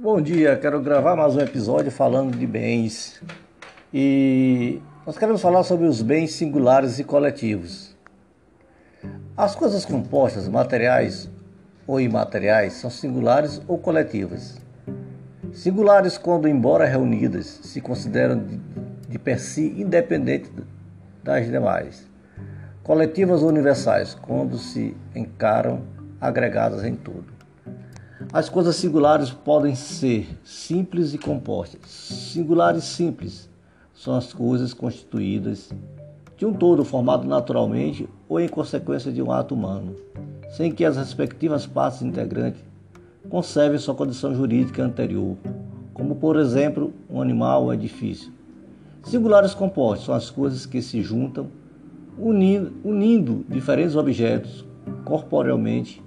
Bom dia, quero gravar mais um episódio falando de bens. E nós queremos falar sobre os bens singulares e coletivos. As coisas compostas, materiais ou imateriais, são singulares ou coletivas. Singulares quando, embora reunidas, se consideram de, de per si independentes das demais. Coletivas ou universais, quando se encaram agregadas em tudo. As coisas singulares podem ser simples e compostas. Singulares simples são as coisas constituídas de um todo formado naturalmente ou em consequência de um ato humano, sem que as respectivas partes integrantes conservem sua condição jurídica anterior, como por exemplo um animal ou edifício. Singulares compostos são as coisas que se juntam, unindo, unindo diferentes objetos corporealmente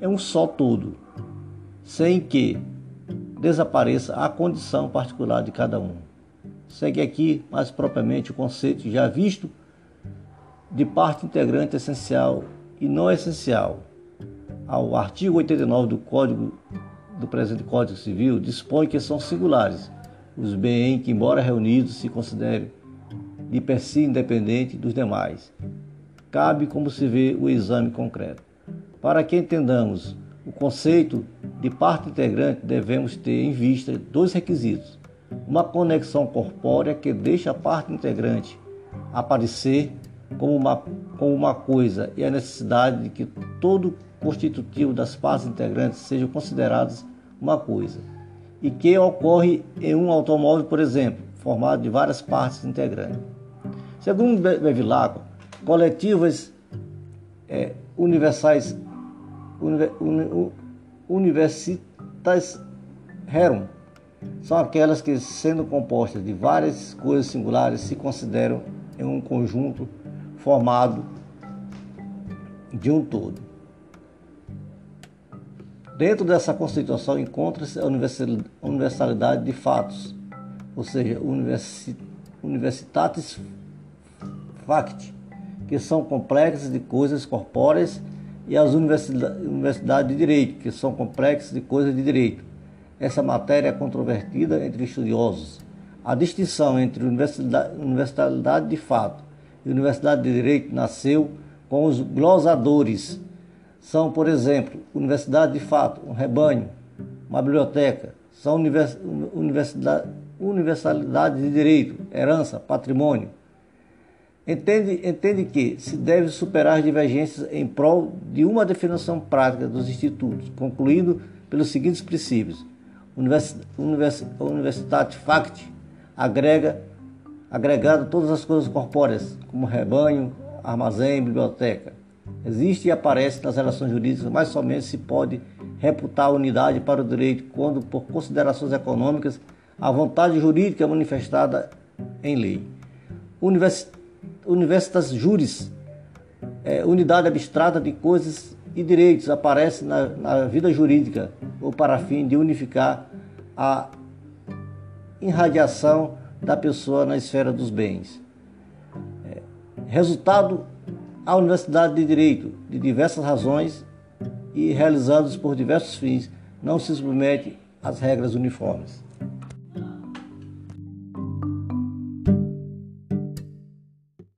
em um só todo sem que desapareça a condição particular de cada um. Segue aqui mais propriamente o conceito já visto de parte integrante essencial e não essencial. Ao artigo 89 do Código do presente Código Civil dispõe que são singulares os bens que, embora reunidos, se considerem de per si independente dos demais. Cabe, como se vê, o exame concreto. Para que entendamos o conceito de parte integrante, devemos ter em vista dois requisitos: uma conexão corpórea que deixa a parte integrante aparecer como uma, como uma coisa e a necessidade de que todo constitutivo das partes integrantes sejam considerados uma coisa, e que ocorre em um automóvel, por exemplo, formado de várias partes integrantes. Segundo Bevilacqua, coletivas é, universais universitas rerum são aquelas que, sendo compostas de várias coisas singulares, se consideram em um conjunto formado de um todo. Dentro dessa constituição encontra-se a universalidade de fatos, ou seja, universitatis facti, que são complexas de coisas corpóreas e as universidades de direito, que são complexas de coisas de direito. Essa matéria é controvertida entre estudiosos. A distinção entre universidade, universidade de fato e universidade de direito nasceu com os glosadores. São, por exemplo, universidade de fato, um rebanho, uma biblioteca. São universidade, universalidade de direito, herança, patrimônio. Entende, entende que se deve superar as divergências em prol de uma definição prática dos institutos, concluindo pelos seguintes princípios. Univers, univers, Universitate Fact agrega agregado todas as coisas corpóreas, como rebanho, armazém, biblioteca. Existe e aparece nas relações jurídicas, mas somente se pode reputar a unidade para o direito quando, por considerações econômicas, a vontade jurídica é manifestada em lei. Universi Universitas Juris, é, unidade abstrata de coisas e direitos, aparece na, na vida jurídica ou para fim de unificar a irradiação da pessoa na esfera dos bens. É, resultado, a Universidade de Direito, de diversas razões e realizados por diversos fins, não se submete às regras uniformes.